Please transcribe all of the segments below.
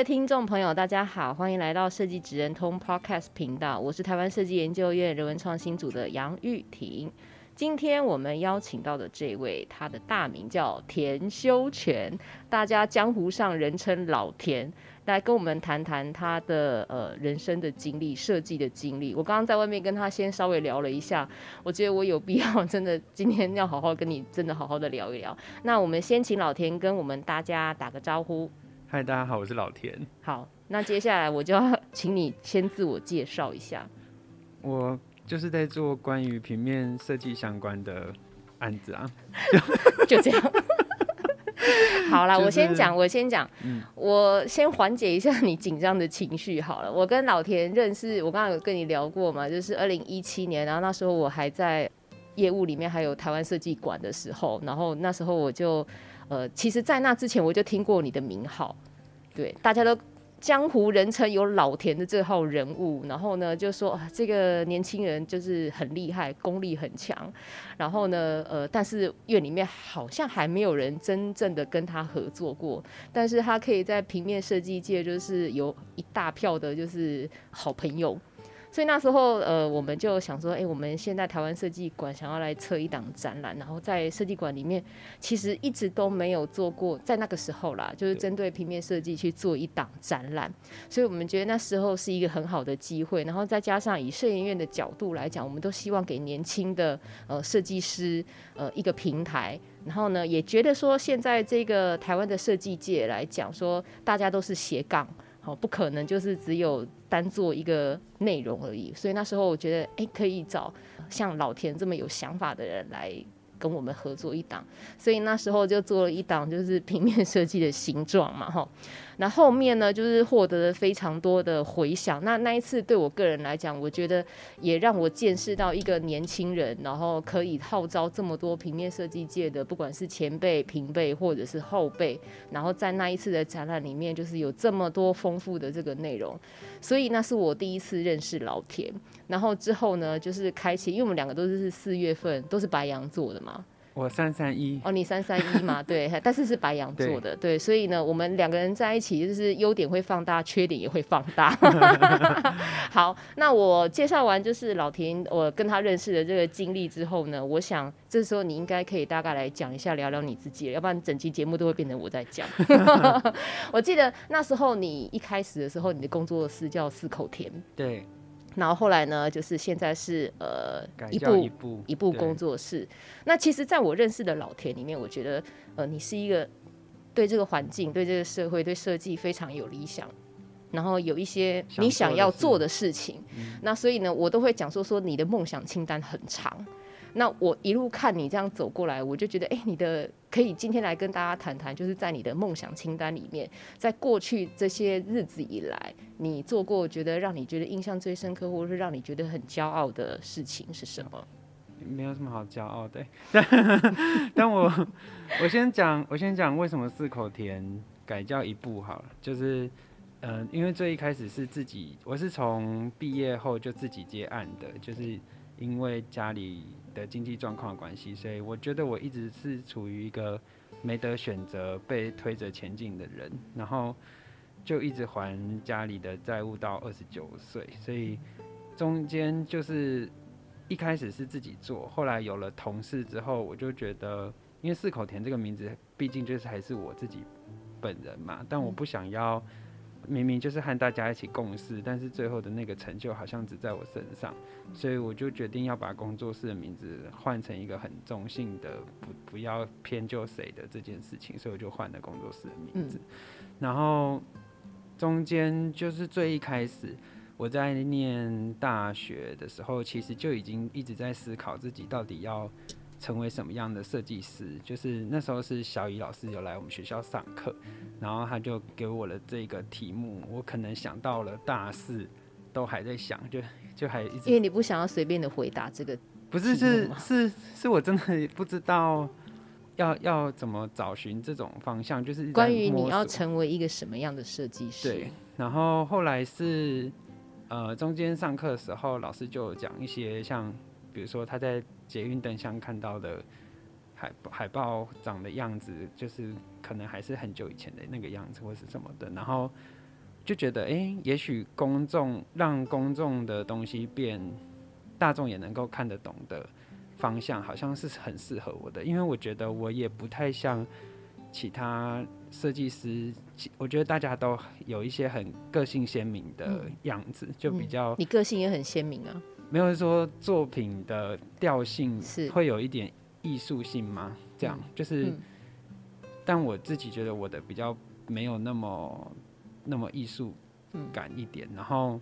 位听众朋友，大家好，欢迎来到设计职人通 Podcast 频道，我是台湾设计研究院人文创新组的杨玉婷。今天我们邀请到的这位，他的大名叫田修全，大家江湖上人称老田，来跟我们谈谈他的呃人生的经历、设计的经历。我刚刚在外面跟他先稍微聊了一下，我觉得我有必要真的今天要好好跟你真的好好的聊一聊。那我们先请老田跟我们大家打个招呼。嗨，大家好，我是老田。好，那接下来我就要请你先自我介绍一下。我就是在做关于平面设计相关的案子啊，就这样。好啦，就是、我先讲，我先讲，嗯、我先缓解一下你紧张的情绪好了。我跟老田认识，我刚刚有跟你聊过嘛，就是二零一七年，然后那时候我还在业务里面，还有台湾设计馆的时候，然后那时候我就。呃，其实，在那之前我就听过你的名号，对，大家都江湖人称有老田的这号人物，然后呢，就说啊，这个年轻人就是很厉害，功力很强，然后呢，呃，但是院里面好像还没有人真正的跟他合作过，但是他可以在平面设计界就是有一大票的就是好朋友。所以那时候，呃，我们就想说，哎、欸，我们现在台湾设计馆想要来测一档展览，然后在设计馆里面，其实一直都没有做过，在那个时候啦，就是针对平面设计去做一档展览。所以我们觉得那时候是一个很好的机会，然后再加上以摄影院的角度来讲，我们都希望给年轻的呃设计师呃一个平台，然后呢，也觉得说现在这个台湾的设计界来讲，说大家都是斜杠。好，不可能就是只有单做一个内容而已，所以那时候我觉得，哎、可以找像老田这么有想法的人来跟我们合作一档，所以那时候就做了一档，就是平面设计的形状嘛，哈。那后面呢，就是获得了非常多的回响。那那一次对我个人来讲，我觉得也让我见识到一个年轻人，然后可以号召这么多平面设计界的，不管是前辈、平辈或者是后辈，然后在那一次的展览里面，就是有这么多丰富的这个内容。所以那是我第一次认识老田。然后之后呢，就是开启，因为我们两个都是四月份，都是白羊座的嘛。我三三一哦，你三三一嘛，对，但是是白羊座的，对，对，所以呢，我们两个人在一起就是优点会放大，缺点也会放大。好，那我介绍完就是老田，我跟他认识的这个经历之后呢，我想这时候你应该可以大概来讲一下，聊聊你自己，要不然整期节目都会变成我在讲。我记得那时候你一开始的时候，你的工作室叫四口田，对。然后后来呢，就是现在是呃一步一步一步工作室。那其实，在我认识的老田里面，我觉得呃你是一个对这个环境、对这个社会、对设计非常有理想，然后有一些你想要做的事情。嗯、那所以呢，我都会讲说说你的梦想清单很长。那我一路看你这样走过来，我就觉得，哎、欸，你的可以今天来跟大家谈谈，就是在你的梦想清单里面，在过去这些日子以来，你做过觉得让你觉得印象最深刻，或者是让你觉得很骄傲的事情是什么？没有什么好骄傲的，但 但我我先讲，我先讲为什么四口田改叫一步好了，就是，嗯、因为最一开始是自己，我是从毕业后就自己接案的，就是因为家里。的经济状况关系，所以我觉得我一直是处于一个没得选择、被推着前进的人，然后就一直还家里的债务到二十九岁，所以中间就是一开始是自己做，后来有了同事之后，我就觉得，因为四口田这个名字，毕竟就是还是我自己本人嘛，但我不想要。明明就是和大家一起共事，但是最后的那个成就好像只在我身上，所以我就决定要把工作室的名字换成一个很中性的，不不要偏就谁的这件事情，所以我就换了工作室的名字。然后中间就是最一开始我在念大学的时候，其实就已经一直在思考自己到底要成为什么样的设计师。就是那时候是小雨老师有来我们学校上课，然后他就给我了这个题目，我可能想到了大四都还在想，就 就还一直因为你不想要随便的回答这个，不是是是是我真的不知道要要怎么找寻这种方向，就是关于你要成为一个什么样的设计师。对，然后后来是。呃，中间上课的时候，老师就讲一些像，比如说他在捷运灯箱看到的海海报长的样子，就是可能还是很久以前的那个样子，或是什么的。然后就觉得，哎、欸，也许公众让公众的东西变大众也能够看得懂的方向，好像是很适合我的。因为我觉得我也不太像其他。设计师，我觉得大家都有一些很个性鲜明的样子，嗯、就比较、嗯。你个性也很鲜明啊。没有说作品的调性是会有一点艺术性吗？这样就是、嗯，但我自己觉得我的比较没有那么那么艺术感一点，然后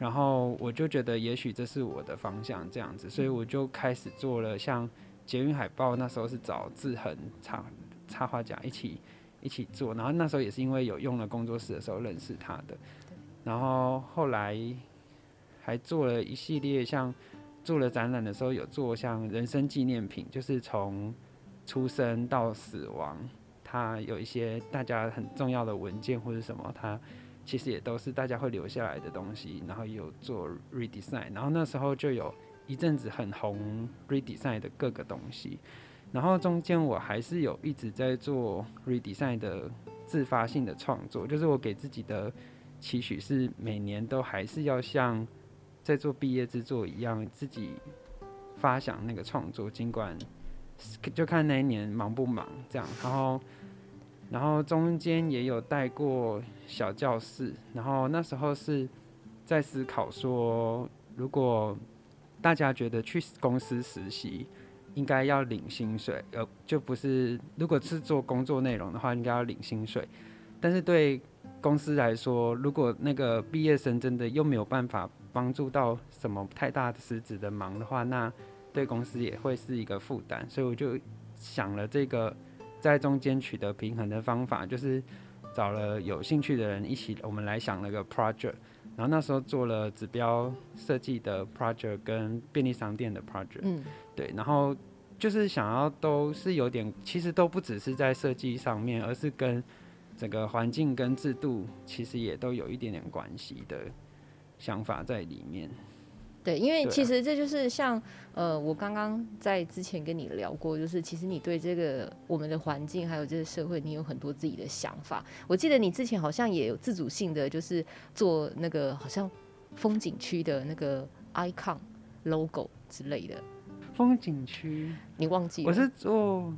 然后我就觉得也许这是我的方向这样子，所以我就开始做了像捷运海报，那时候是找志恒插插画家一起。一起做，然后那时候也是因为有用了工作室的时候认识他的，然后后来还做了一系列像做了展览的时候有做像人生纪念品，就是从出生到死亡，他有一些大家很重要的文件或者什么，他其实也都是大家会留下来的东西，然后有做 redesign，然后那时候就有一阵子很红 redesign 的各个东西。然后中间我还是有一直在做 redesign 的自发性的创作，就是我给自己的期许是每年都还是要像在做毕业制作一样，自己发想那个创作，尽管就看那一年忙不忙这样。然后，然后中间也有带过小教室，然后那时候是在思考说，如果大家觉得去公司实习。应该要领薪水，呃，就不是，如果是做工作内容的话，应该要领薪水。但是对公司来说，如果那个毕业生真的又没有办法帮助到什么太大的实质的忙的话，那对公司也会是一个负担。所以我就想了这个在中间取得平衡的方法，就是找了有兴趣的人一起，我们来想那个 project。然后那时候做了指标设计的 project 跟便利商店的 project，嗯，对，然后就是想要都是有点，其实都不只是在设计上面，而是跟整个环境跟制度其实也都有一点点关系的想法在里面。对，因为其实这就是像、啊、呃，我刚刚在之前跟你聊过，就是其实你对这个我们的环境还有这个社会，你有很多自己的想法。我记得你之前好像也有自主性的，就是做那个好像风景区的那个 icon logo 之类的。风景区？你忘记了？我是做，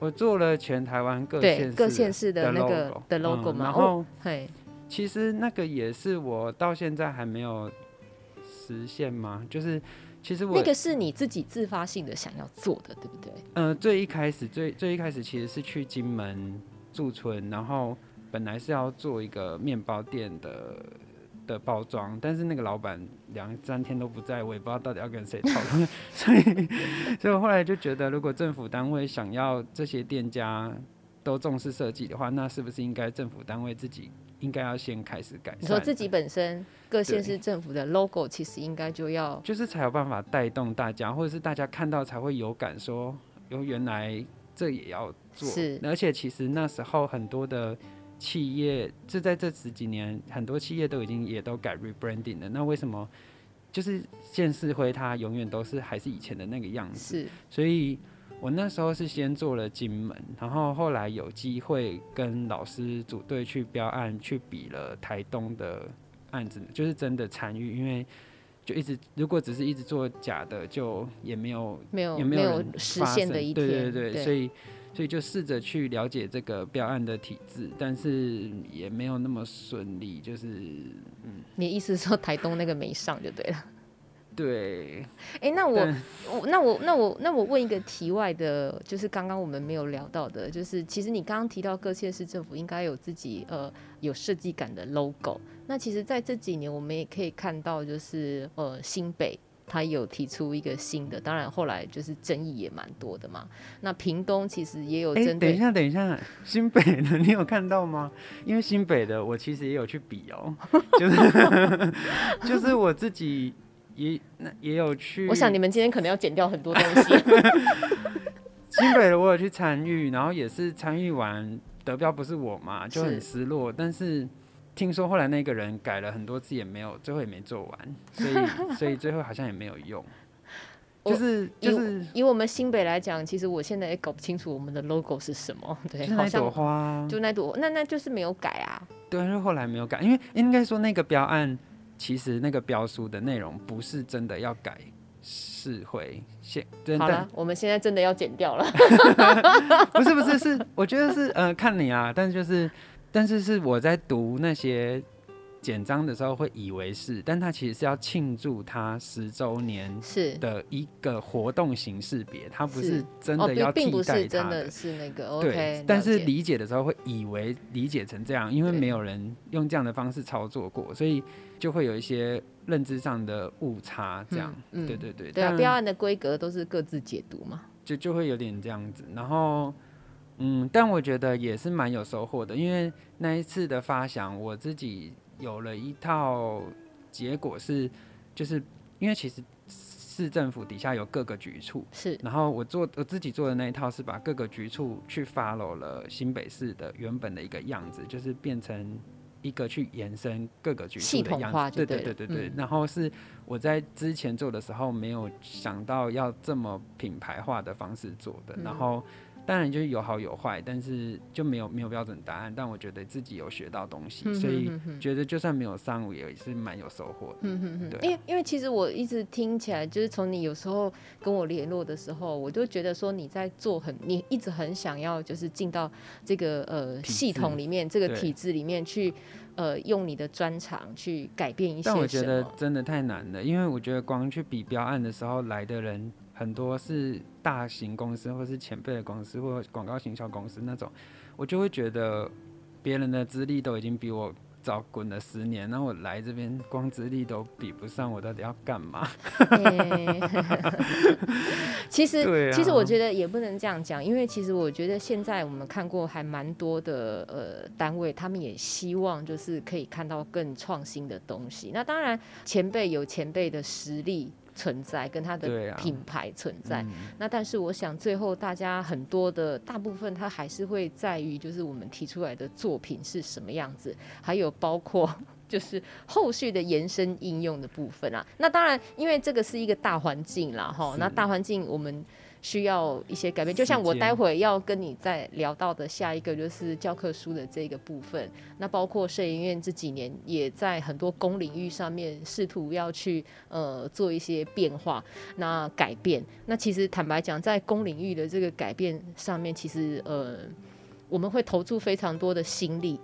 我做了全台湾各县各县市的那个的 logo 嘛、嗯。然后，嘿，其实那个也是我到现在还没有。实现吗？就是，其实我那个是你自己自发性的想要做的，对不对？嗯、呃，最一开始，最最一开始其实是去金门驻村，然后本来是要做一个面包店的的包装，但是那个老板两三天都不在，我也不知道到底要跟谁讨论，所以，所以我后来就觉得，如果政府单位想要这些店家都重视设计的话，那是不是应该政府单位自己？应该要先开始改善。你说自己本身各县市政府的 logo，其实应该就要，就是才有办法带动大家，或者是大家看到才会有感，说哟，原来这也要做。是，而且其实那时候很多的企业，就在这十几年，很多企业都已经也都改 rebranding 了。那为什么就是县市徽它永远都是还是以前的那个样子？是，所以。我那时候是先做了金门，然后后来有机会跟老师组队去标案，去比了台东的案子，就是真的参与，因为就一直如果只是一直做假的，就也没有没有也没有，实现的一天，对对对，对所以所以就试着去了解这个标案的体制，但是也没有那么顺利，就是嗯，你意思是说台东那个没上就对了。对，哎、欸，那我我那我那我那我问一个题外的，就是刚刚我们没有聊到的，就是其实你刚刚提到各县市政府应该有自己呃有设计感的 logo，那其实在这几年我们也可以看到，就是呃新北他有提出一个新的，当然后来就是争议也蛮多的嘛。那屏东其实也有针对，等一下，等一下，新北的你有看到吗？因为新北的我其实也有去比哦，就是 就是我自己也那也有去。我想你们今天可能要剪掉很多东西。新北的我有去参与，然后也是参与完得标不是我嘛，就很失落，但是。听说后来那个人改了很多次也没有，最后也没做完，所以 所以最后好像也没有用。就是就是以我们新北来讲，其实我现在也搞不清楚我们的 logo 是什么。对，就那朵花，就那朵，那那就是没有改啊。对，就后来没有改，因为应该说那个标案其实那个标书的内容不是真的要改，是会现。好了，我们现在真的要剪掉了。不是不是是，我觉得是呃看你啊，但是就是。但是是我在读那些简章的时候会以为是，但它其实是要庆祝它十周年是的一个活动形式别，它不是真的要替代它的。是真的是那个对，OK。但是理解的时候会以为理解成这样，因为没有人用这样的方式操作过，所以就会有一些认知上的误差。这样，嗯，对对对。对啊，标案的规格都是各自解读嘛，就就会有点这样子，然后。嗯，但我觉得也是蛮有收获的，因为那一次的发想，我自己有了一套结果是，就是因为其实市政府底下有各个局处，是，然后我做我自己做的那一套是把各个局处去 follow 了新北市的原本的一个样子，就是变成一个去延伸各个局处的样子，对对对对对，嗯、然后是我在之前做的时候没有想到要这么品牌化的方式做的，嗯、然后。当然就是有好有坏，但是就没有没有标准答案。但我觉得自己有学到东西，嗯、哼哼哼所以觉得就算没有上午，也是蛮有收获的。嗯哼哼，对，因为因为其实我一直听起来，就是从你有时候跟我联络的时候，我就觉得说你在做很，你一直很想要就是进到这个呃系统里面，这个体制里面去，呃，用你的专长去改变一些。但我觉得真的太难了，因为我觉得光去比标案的时候来的人。很多是大型公司，或是前辈的公司，或广告行销公司那种，我就会觉得别人的资历都已经比我早滚了十年，那我来这边光资历都比不上，我到底要干嘛？欸、其实，啊、其实我觉得也不能这样讲，因为其实我觉得现在我们看过还蛮多的呃单位，他们也希望就是可以看到更创新的东西。那当然，前辈有前辈的实力。存在跟它的品牌存在，啊嗯、那但是我想最后大家很多的大部分，它还是会在于就是我们提出来的作品是什么样子，还有包括 就是后续的延伸应用的部分啊。那当然，因为这个是一个大环境啦，哈，那大环境我们。需要一些改变，就像我待会要跟你再聊到的下一个就是教科书的这个部分。那包括摄影院这几年也在很多公领域上面试图要去呃做一些变化，那改变。那其实坦白讲，在公领域的这个改变上面，其实呃我们会投注非常多的心力。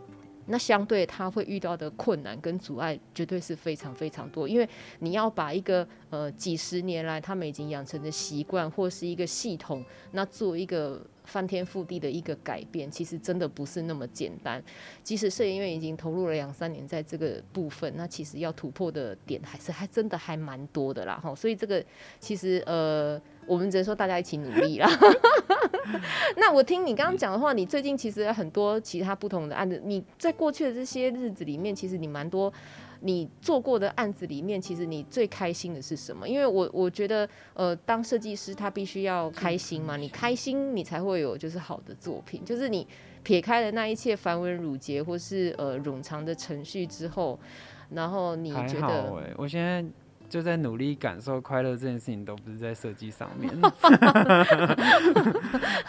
那相对他会遇到的困难跟阻碍，绝对是非常非常多。因为你要把一个呃几十年来他们已经养成的习惯，或是一个系统，那做一个翻天覆地的一个改变，其实真的不是那么简单。即使摄影院已经投入了两三年在这个部分，那其实要突破的点还是还真的还蛮多的啦。哈，所以这个其实呃。我们只能说大家一起努力啦。那我听你刚刚讲的话，你最近其实很多其他不同的案子。你在过去的这些日子里面，其实你蛮多你做过的案子里面，其实你最开心的是什么？因为我我觉得，呃，当设计师他必须要开心嘛，你开心你才会有就是好的作品。就是你撇开了那一切繁文缛节或是呃冗长的程序之后，然后你觉得？欸、我现在。就在努力感受快乐这件事情，都不是在设计上面。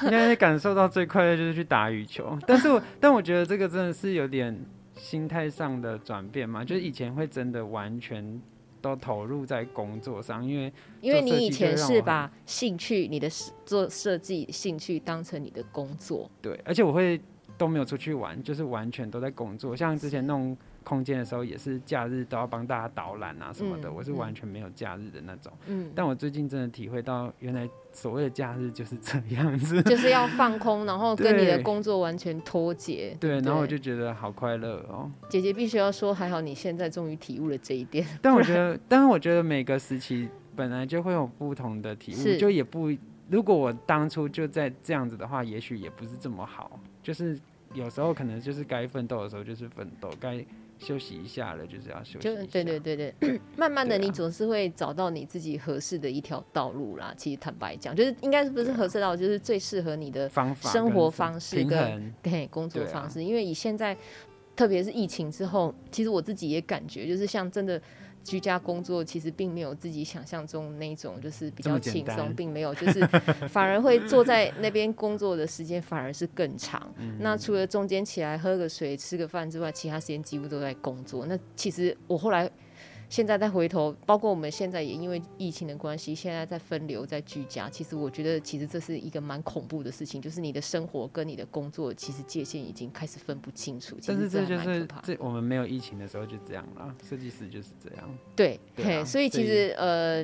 应该感受到最快乐就是去打羽球，但是我但我觉得这个真的是有点心态上的转变嘛，就是以前会真的完全都投入在工作上，因为因为你以前是把兴趣、你的做设计兴趣当成你的工作，对，而且我会都没有出去玩，就是完全都在工作，像之前弄。空间的时候也是假日都要帮大家导览啊什么的，嗯、我是完全没有假日的那种。嗯，但我最近真的体会到，原来所谓的假日就是这样子，就是要放空，然后跟你的工作完全脱节。对，然后我就觉得好快乐哦。姐姐必须要说，还好你现在终于体悟了这一点。但我觉得，但是我觉得每个时期本来就会有不同的体悟，就也不，如果我当初就在这样子的话，也许也不是这么好。就是有时候可能就是该奋斗的时候就是奋斗，该休息一下了就是要休息。就对对对对，慢慢的你总是会找到你自己合适的一条道路啦。其实坦白讲，就是应该是不是合适道路，就是最适合你的方法、生活方式跟对工作方式。因为以现在，特别是疫情之后，其实我自己也感觉，就是像真的。居家工作其实并没有自己想象中那种，就是比较轻松，并没有，就是 反而会坐在那边工作的时间反而是更长。那除了中间起来喝个水、吃个饭之外，其他时间几乎都在工作。那其实我后来。现在再回头，包括我们现在也因为疫情的关系，现在在分流，在居家。其实我觉得，其实这是一个蛮恐怖的事情，就是你的生活跟你的工作，其实界限已经开始分不清楚。但是这就是这我们没有疫情的时候就这样了，设计师就是这样。对，对啊，所以其实呃，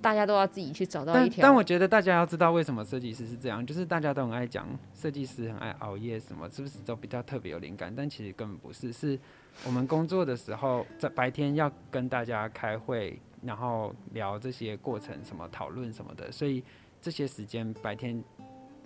大家都要自己去找到一条。但我觉得大家要知道为什么设计师是这样，就是大家都很爱讲设计师很爱熬夜什么，是不是都比较特别有灵感？但其实根本不是，是。我们工作的时候，在白天要跟大家开会，然后聊这些过程，什么讨论什么的，所以这些时间白天。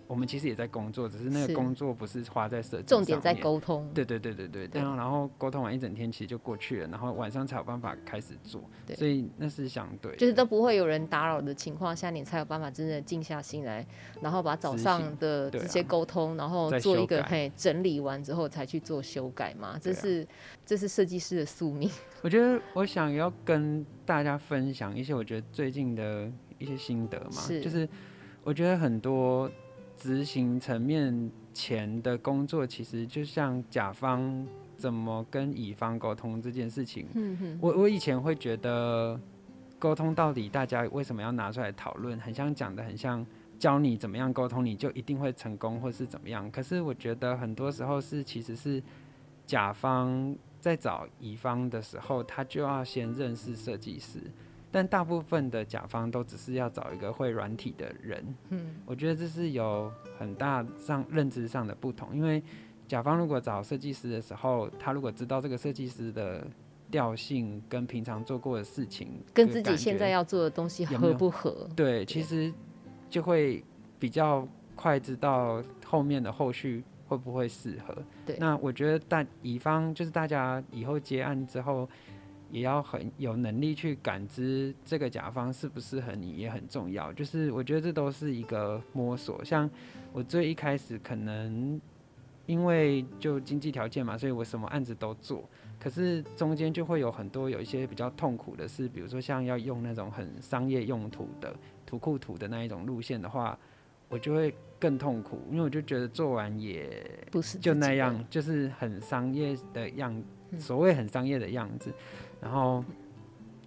我们其实也在工作，只是那个工作不是花在设计，重点在沟通。对对对对对，这样然后沟通完一整天，其实就过去了，然后晚上才有办法开始做。对，所以那是相对，就是都不会有人打扰的情况下，你才有办法真的静下心来，然后把早上的这些沟通，啊、然后做一个嘿整理完之后，才去做修改嘛。这是、啊、这是设计师的宿命。我觉得我想要跟大家分享一些我觉得最近的一些心得嘛，是就是我觉得很多。执行层面前的工作，其实就像甲方怎么跟乙方沟通这件事情。我我以前会觉得沟通到底大家为什么要拿出来讨论，很像讲的很像教你怎么样沟通，你就一定会成功或是怎么样。可是我觉得很多时候是其实是甲方在找乙方的时候，他就要先认识设计师。但大部分的甲方都只是要找一个会软体的人，嗯，我觉得这是有很大上认知上的不同。因为甲方如果找设计师的时候，他如果知道这个设计师的调性跟平常做过的事情，跟自己现在要做的东西合不合？有有？对，其实就会比较快知道后面的后续会不会适合。对，那我觉得大乙方就是大家以后接案之后。也要很有能力去感知这个甲方适不适合你，也很重要。就是我觉得这都是一个摸索。像我最一开始可能因为就经济条件嘛，所以我什么案子都做。可是中间就会有很多有一些比较痛苦的事，比如说像要用那种很商业用途的图库图的那一种路线的话，我就会更痛苦，因为我就觉得做完也不是就那样，就是很商业的样，所谓很商业的样子。然后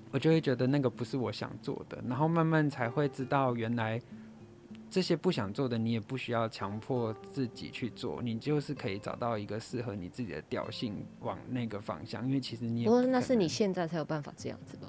我就会觉得那个不是我想做的，然后慢慢才会知道，原来这些不想做的，你也不需要强迫自己去做，你就是可以找到一个适合你自己的调性，往那个方向。因为其实你也不，不过那是你现在才有办法这样子吧？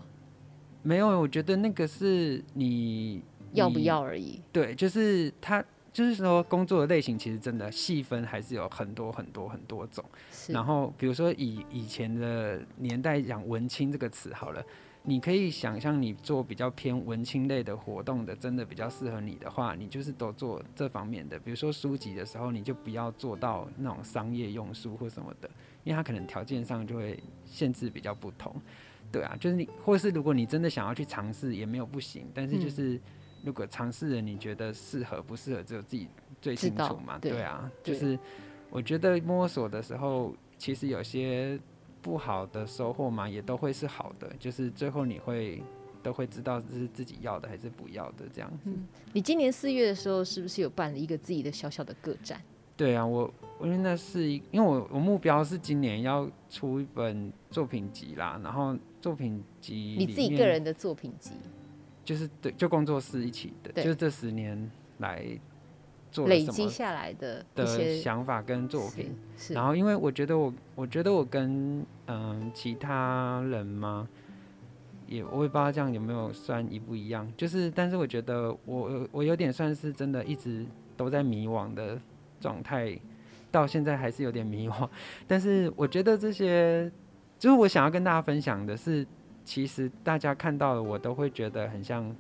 没有，我觉得那个是你要不要而已。对，就是他。就是说，工作的类型其实真的细分还是有很多很多很多种。然后，比如说以以前的年代讲“文青”这个词好了，你可以想象你做比较偏文青类的活动的，真的比较适合你的话，你就是都做这方面的。比如说书籍的时候，你就不要做到那种商业用书或什么的，因为它可能条件上就会限制比较不同。对啊，就是你，或是如果你真的想要去尝试，也没有不行，但是就是。嗯如果尝试了，你觉得适合不适合，只有自己最清楚嘛？对，对啊，就是我觉得摸索的时候，其实有些不好的收获嘛，也都会是好的。就是最后你会都会知道这是自己要的还是不要的这样子。嗯，你今年四月的时候是不是有办了一个自己的小小的个展？对啊，我我因为那是一，因为我我目标是今年要出一本作品集啦，然后作品集你自己个人的作品集。就是对，就工作室一起的，就是这十年来做累积下来的的想法跟作品。然后，因为我觉得我，我觉得我跟嗯、呃、其他人嘛，也我也不知道这样有没有算一不一样。就是，但是我觉得我我有点算是真的一直都在迷惘的状态，到现在还是有点迷惘。但是我觉得这些，就是我想要跟大家分享的是。其实大家看到的我都会觉得很像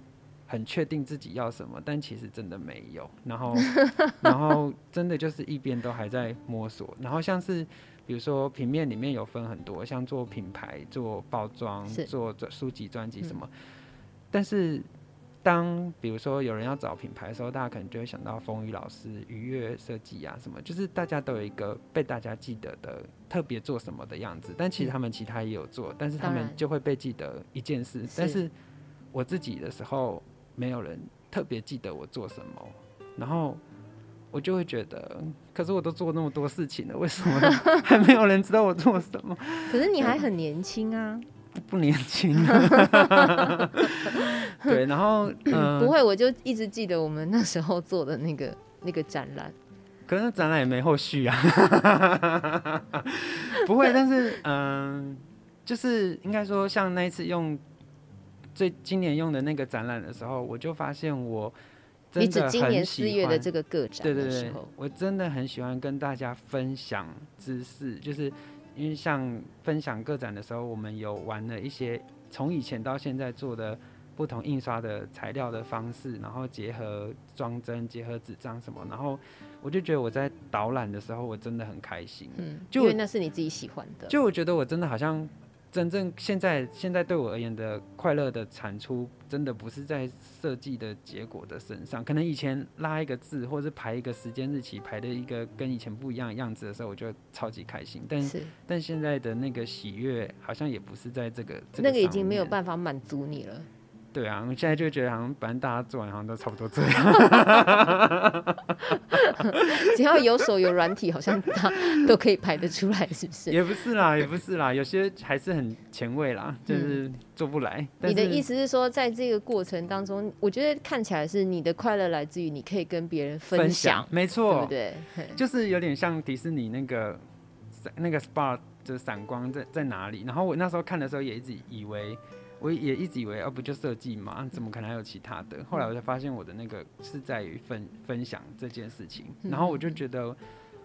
很确定自己要什么，但其实真的没有。然后，然后真的就是一边都还在摸索。然后像是比如说平面里面有分很多，像做品牌、做包装、做书籍、专辑什么，嗯、但是。当比如说有人要找品牌的时候，大家可能就会想到风雨老师、愉悦设计啊什么，就是大家都有一个被大家记得的特别做什么的样子。但其实他们其他也有做，但是他们就会被记得一件事。但是我自己的时候，没有人特别记得我做什么，然后我就会觉得，可是我都做那么多事情了，为什么 还没有人知道我做什么？可是你还很年轻啊。不年轻，对，然后、呃、不会，我就一直记得我们那时候做的那个那个展览，可是展览也没后续啊，不会，但是嗯、呃，就是应该说，像那一次用最今年用的那个展览的时候，我就发现我真的很喜欢，今年四月的这个个展，对对对，我真的很喜欢跟大家分享知识，就是。因为像分享个展的时候，我们有玩了一些从以前到现在做的不同印刷的材料的方式，然后结合装帧、结合纸张什么，然后我就觉得我在导览的时候，我真的很开心。嗯，就因为那是你自己喜欢的。就我觉得我真的好像。真正现在现在对我而言的快乐的产出，真的不是在设计的结果的身上。可能以前拉一个字，或者是排一个时间日期，排的一个跟以前不一样的样子的时候，我就超级开心。但是但现在的那个喜悦，好像也不是在这个，这个那个已经没有办法满足你了。对啊，我现在就觉得好像，反正大家做完好像都差不多这样。只要有手有软体，好像他都可以排得出来，是不是？也不是啦，也不是啦，有些还是很前卫啦，就是做不来。嗯、你的意思是说，在这个过程当中，我觉得看起来是你的快乐来自于你可以跟别人分享，分享没错，对不对？就是有点像迪士尼那个那个 SPA 的闪光在在哪里？然后我那时候看的时候也一直以为。我也一直以为，要不就设计嘛，怎么可能还有其他的？后来我才发现，我的那个是在于分分享这件事情。然后我就觉得，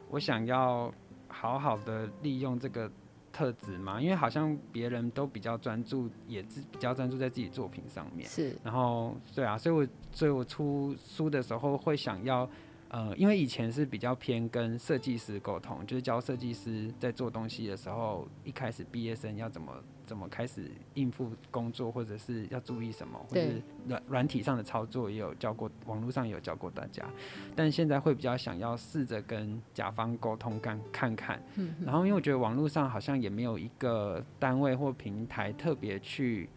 我想要好好的利用这个特质嘛，因为好像别人都比较专注，也自比较专注在自己作品上面。是。然后，对啊，所以我所以我出书的时候会想要，呃，因为以前是比较偏跟设计师沟通，就是教设计师在做东西的时候，一开始毕业生要怎么。怎么开始应付工作，或者是要注意什么，或者是软软体上的操作也有教过，网络上也有教过大家。但现在会比较想要试着跟甲方沟通看看看。然后因为我觉得网络上好像也没有一个单位或平台特别去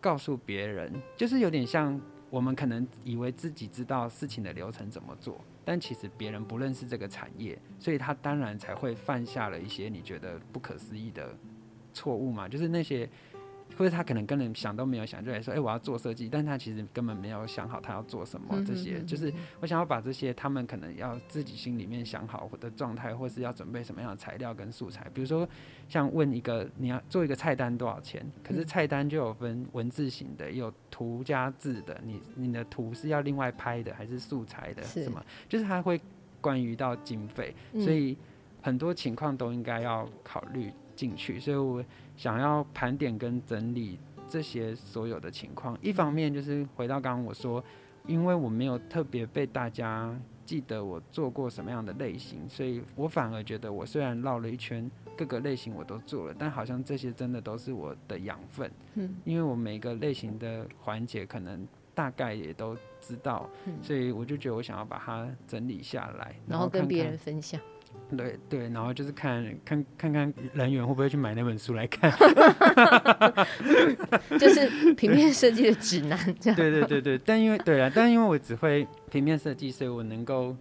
告诉别人，就是有点像我们可能以为自己知道事情的流程怎么做，但其实别人不认识这个产业，所以他当然才会犯下了一些你觉得不可思议的。错误嘛，就是那些，或者他可能根本想都没有想，就来说，哎、欸，我要做设计，但他其实根本没有想好他要做什么。这些就是我想要把这些他们可能要自己心里面想好的状态，或是要准备什么样的材料跟素材。比如说，像问一个你要做一个菜单多少钱，可是菜单就有分文字型的，有图加字的。你你的图是要另外拍的，还是素材的？什么？就是他会关于到经费，所以很多情况都应该要考虑。进去，所以我想要盘点跟整理这些所有的情况。一方面就是回到刚刚我说，因为我没有特别被大家记得我做过什么样的类型，所以我反而觉得我虽然绕了一圈，各个类型我都做了，但好像这些真的都是我的养分。嗯，因为我每个类型的环节可能大概也都知道，所以我就觉得我想要把它整理下来，然后跟别人分享。对对，然后就是看看看看人员会不会去买那本书来看，就是平面设计的指南这样。对对对对，但因为对啊，但因为我只会平面设计，所以我能够。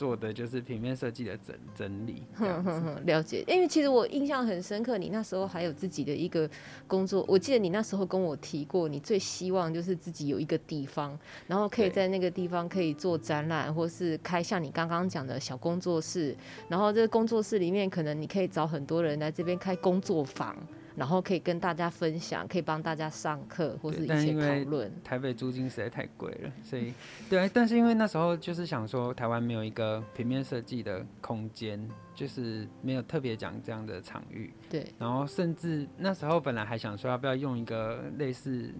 做的就是平面设计的整整理，哼哼哼，了解。因为其实我印象很深刻，你那时候还有自己的一个工作。我记得你那时候跟我提过，你最希望就是自己有一个地方，然后可以在那个地方可以做展览，或是开像你刚刚讲的小工作室。然后这个工作室里面，可能你可以找很多人来这边开工作坊。然后可以跟大家分享，可以帮大家上课或是一起讨论。台北租金实在太贵了，所以对，但是因为那时候就是想说，台湾没有一个平面设计的空间，就是没有特别讲这样的场域。对。然后甚至那时候本来还想说，要不要用一个类似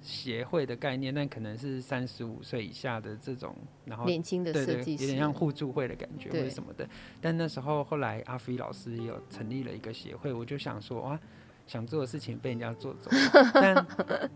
协会的概念，但可能是三十五岁以下的这种，然后年轻的设计师，有点像互助会的感觉或者什么的。但那时候后来阿飞老师有成立了一个协会，我就想说哇，想做的事情被人家做走了。但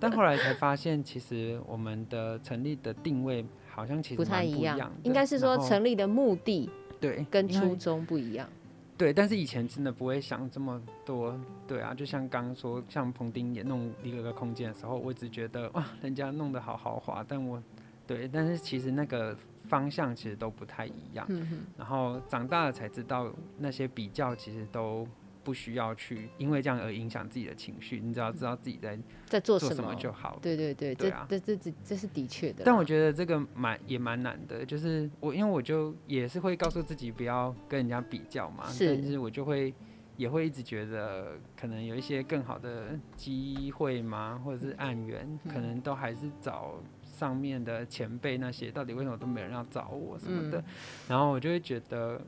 但后来才发现，其实我们的成立的定位好像其实不，不太一样，应该是说成立的目的对跟初衷不一样。对，但是以前真的不会想这么多，对啊，就像刚刚说，像彭丁也弄一个个空间的时候，我只觉得哇，人家弄得好豪华，但我，对，但是其实那个方向其实都不太一样，嗯哼，然后长大了才知道那些比较其实都。不需要去因为这样而影响自己的情绪，你只要知道自己在在做什么就好。对对对，对啊，这这这这是的确的。但我觉得这个蛮也蛮难的，就是我因为我就也是会告诉自己不要跟人家比较嘛，是，但是我就会也会一直觉得可能有一些更好的机会嘛，或者是案源，嗯，可能都还是找上面的前辈那些，到底为什么都没人要找我什么的，嗯，然后我就会觉得。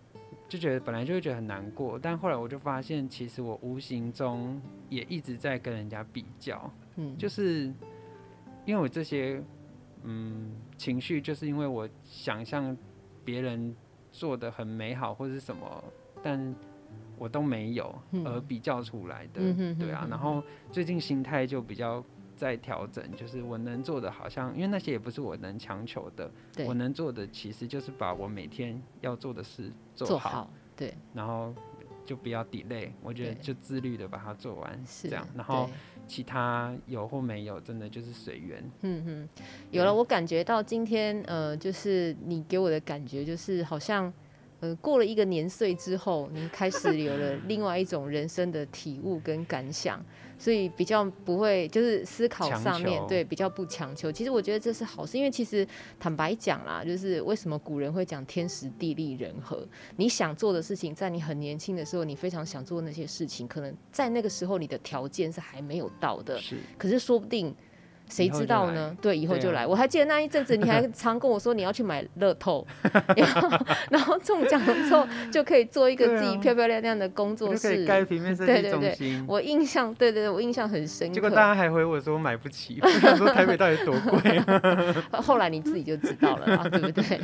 就觉得本来就会觉得很难过，但后来我就发现，其实我无形中也一直在跟人家比较，嗯，就是因为我这些嗯情绪，就是因为我想象别人做的很美好或者是什么，但我都没有而比较出来的，嗯，对啊。然后最近心态就比较在调整，就是我能做的，好像因为那些也不是我能强求的，我能做的其实就是把我每天要做的事做好，做好，对，然后就不要 delay，我觉得就自律的把它做完，是这样。然后其他有或没有，真的就是随缘。嗯嗯，有了，我感觉到今天，呃，就是你给我的感觉，就是好像。呃，过了一个年岁之后，您开始有了另外一种人生的体悟跟感想，所以比较不会就是思考上面对比较不强求。其实我觉得这是好事，因为其实坦白讲啦，就是为什么古人会讲天时地利人和？你想做的事情，在你很年轻的时候，你非常想做那些事情，可能在那个时候你的条件是还没有到的，是，可是说不定。谁知道呢？对，以后就来。我还记得那一阵子，你还 常跟我说你要去买乐透，然后然后中奖了之后就可以做一个自己漂漂亮亮的工作室，盖平面设计中心。我印象，对对对，我印象很深刻。结果大家还回我说买不起，我想说台北到底多贵？后来你自己就知道了啊，对不对？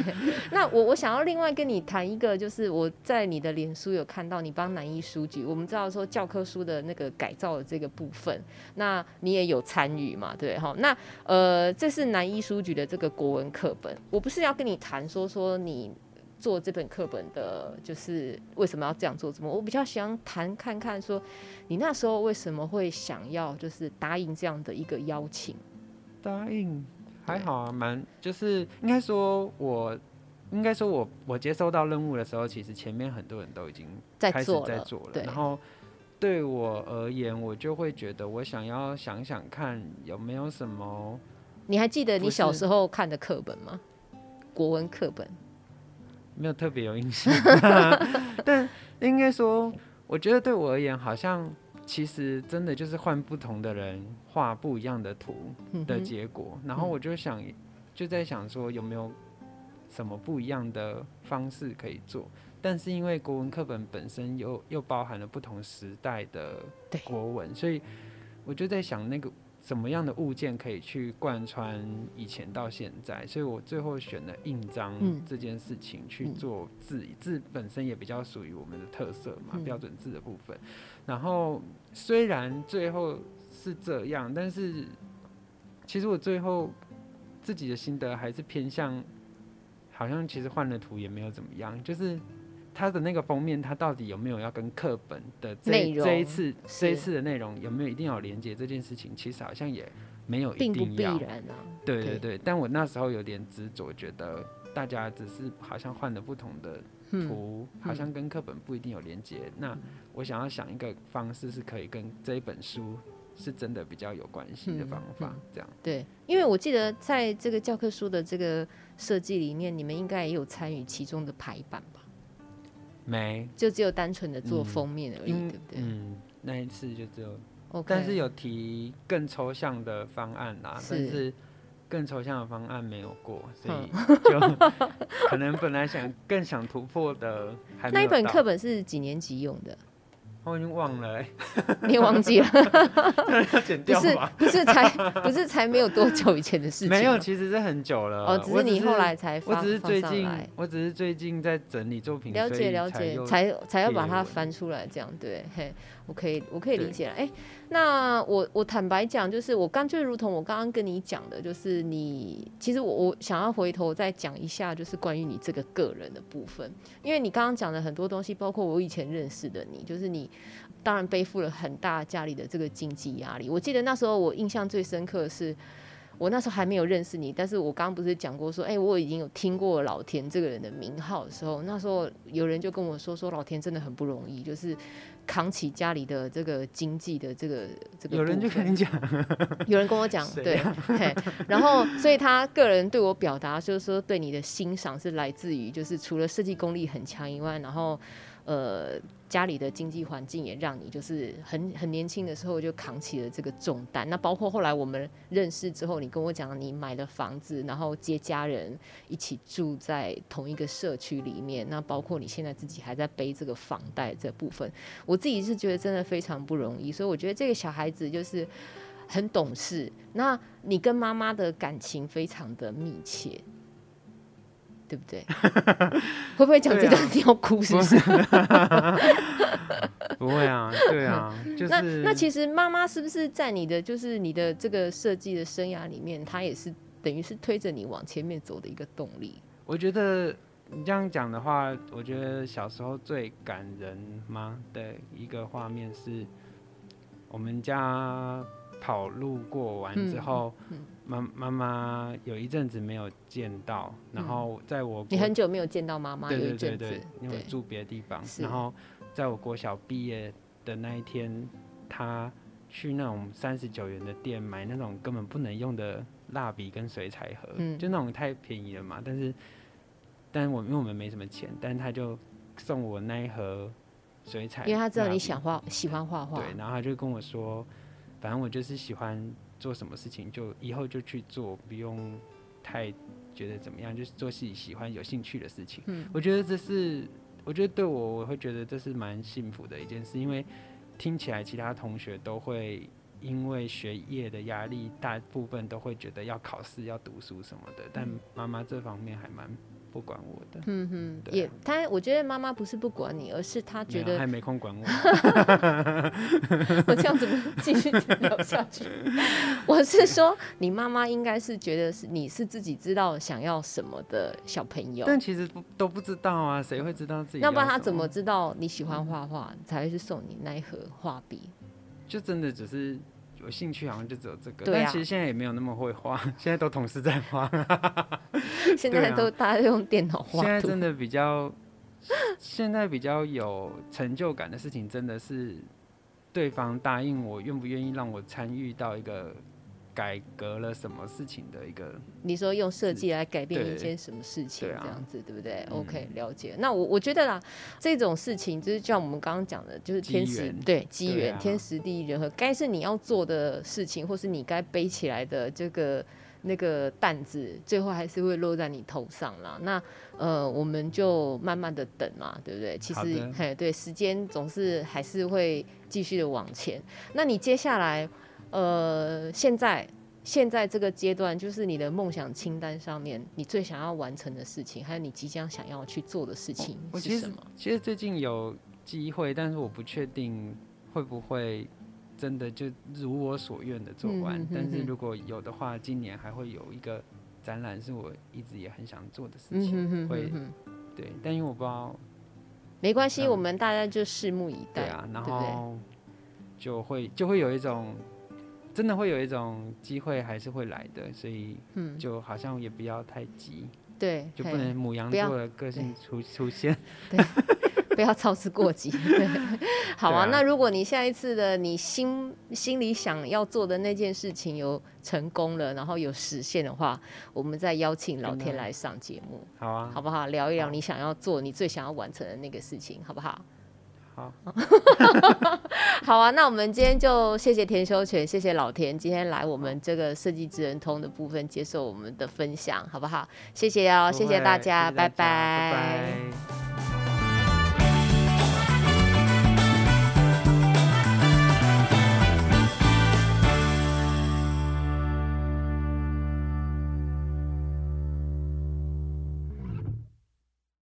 那我我想要另外跟你谈一个，就是我在你的脸书有看到你帮南一书局，我们知道说教科书的那个改造的这个部分，那你也有参与嘛？对哈。那呃，这是南一书局的这个国文课本。我不是要跟你谈说说你做这本课本的，就是为什么要这样做？怎么？我比较想谈看看说，你那时候为什么会想要就是答应这样的一个邀请？答应还好啊，蛮就是应该说我应该说我我接收到任务的时候，其实前面很多人都已经开始在做了，然后。对我而言，我就会觉得我想要想想看有没有什么。你还记得你小时候看的课本吗？国文课本。没有特别有印象，但应该说，我觉得对我而言，好像其实真的就是换不同的人画不一样的图的结果。然后我就想，就在想说有没有什么不一样的方式可以做。但是因为国文课本本身又又包含了不同时代的国文，所以我就在想那个什么样的物件可以去贯穿以前到现在，所以我最后选了印章这件事情去做字，字本身也比较属于我们的特色嘛，标准字的部分。然后虽然最后是这样，但是其实我最后自己的心得还是偏向，好像其实换了图也没有怎么样，就是。它的那个封面，它到底有没有要跟课本的这这一次这一次的内容有没有一定要连接这件事情？其实好像也没有一定要。并不必然啊。对对对，但我那时候有点执着，觉得大家只是好像换了不同的图，好像跟课本不一定有连接。那我想要想一个方式，是可以跟这一本书是真的比较有关系的方法，这样。对，因为我记得在这个教科书的这个设计里面，你们应该也有参与其中的排版吧？没，就只有单纯的做封面而已，嗯、对不对？嗯，那一次就只有，okay, 但是有提更抽象的方案啦，是，但是更抽象的方案没有过，所以就可能本来想更想突破的还没有。那一本课本是几年级用的？我已经忘了，哎，你也忘记了？要剪掉吧？不是，不是才不是才没有多久以前的事情。没有，其实是很久了。哦，只是你后来才发。我只是最近，我只是最近在整理作品，了解了解，才才要把它翻出来，这样对。嘿，我可以我可以理解了。哎，那我我坦白讲，就是我刚就如同我刚刚跟你讲的，就是你其实我我想要回头再讲一下，就是关于你这个个人的部分，因为你刚刚讲的很多东西，包括我以前认识的你，就是你。当然背负了很大家里的这个经济压力。我记得那时候我印象最深刻的是，我那时候还没有认识你，但是我刚刚不是讲过说，哎、欸，我已经有听过老田这个人的名号的时候，那时候有人就跟我说，说老田真的很不容易，就是扛起家里的这个经济的这个这个。有人就跟你讲，有人跟我讲，对，然后所以他个人对我表达就是说，对你的欣赏是来自于，就是除了设计功力很强以外，然后。呃，家里的经济环境也让你就是很很年轻的时候就扛起了这个重担。那包括后来我们认识之后，你跟我讲你买了房子，然后接家人一起住在同一个社区里面。那包括你现在自己还在背这个房贷这部分，我自己是觉得真的非常不容易。所以我觉得这个小孩子就是很懂事。那你跟妈妈的感情非常的密切。对不对？会不会讲这段你要哭？是不是？不会啊，对啊，就是那那其实妈妈是不是在你的就是你的这个设计的生涯里面，她也是等于是推着你往前面走的一个动力？我觉得你这样讲的话，我觉得小时候最感人吗的一个画面是我们家。跑路过完之后，妈妈妈有一阵子没有见到，然后在我你很久没有见到妈妈，对对对对，因为住别的地方，然后在我国小毕业的那一天，他去那种三十九元的店买那种根本不能用的蜡笔跟水彩盒，就那种太便宜了嘛，但是，但是我因为我们没什么钱，但是他就送我那一盒水彩，因为他知道你想画，喜欢画画，对，然后他就跟我说。反正我就是喜欢做什么事情，就以后就去做，不用太觉得怎么样，就是做自己喜欢、有兴趣的事情。嗯，我觉得这是，我觉得对我，我会觉得这是蛮幸福的一件事，因为听起来其他同学都会因为学业的压力，大部分都会觉得要考试、要读书什么的，但妈妈这方面还蛮。不管我的，嗯哼，啊、也他，我觉得妈妈不是不管你，而是他觉得没还没空管我。我这样怎么继续聊下去？我是说，你妈妈应该是觉得是你是自己知道想要什么的小朋友，但其实不都不知道啊，谁会知道自己？那不然他怎么知道你喜欢画画，才会去送你那一盒画笔？就真的只是。有兴趣好像就只有这个，对啊、但其实现在也没有那么会画，现在都同事在画。现在都大家都用电脑画。现在真的比较，现在比较有成就感的事情，真的是对方答应我，愿不愿意让我参与到一个。改革了什么事情的一个？你说用设计来改变一件什么事情，这样子对不对？OK，了解。那我我觉得啦，这种事情就是像我们刚刚讲的，就是天时对机缘，天时地利人和，该是你要做的事情，或是你该背起来的这个那个担子，最后还是会落在你头上啦。那呃，我们就慢慢的等嘛，对不对？其实嘿，对，时间总是还是会继续的往前。那你接下来？呃，现在现在这个阶段，就是你的梦想清单上面，你最想要完成的事情，还有你即将想要去做的事情是什么？哦，其实，其实最近有机会，但是我不确定会不会真的就如我所愿的做完。嗯，但是如果有的话，今年还会有一个展览，是我一直也很想做的事情。嗯，会对，但因为我不知道，没关系，我们大家就拭目以待。对啊，然后就会就会有一种。真的会有一种机会还是会来的，所以就好像也不要太急，对，就不能母羊座的个性出出现，对，不要操之过急。对，好啊，那如果你下一次的你心心里想要做的那件事情有成功了，然后有实现的话，我们再邀请老天来上节目，好啊，好不好？聊一聊你想要做、你最想要完成的那个事情，好不好？好，好啊，那我们今天就谢谢田修全，谢谢老田今天来我们这个设计职人通的部分接受我们的分享，好不好？谢谢哦，谢谢大家，谢谢大家拜拜。拜拜。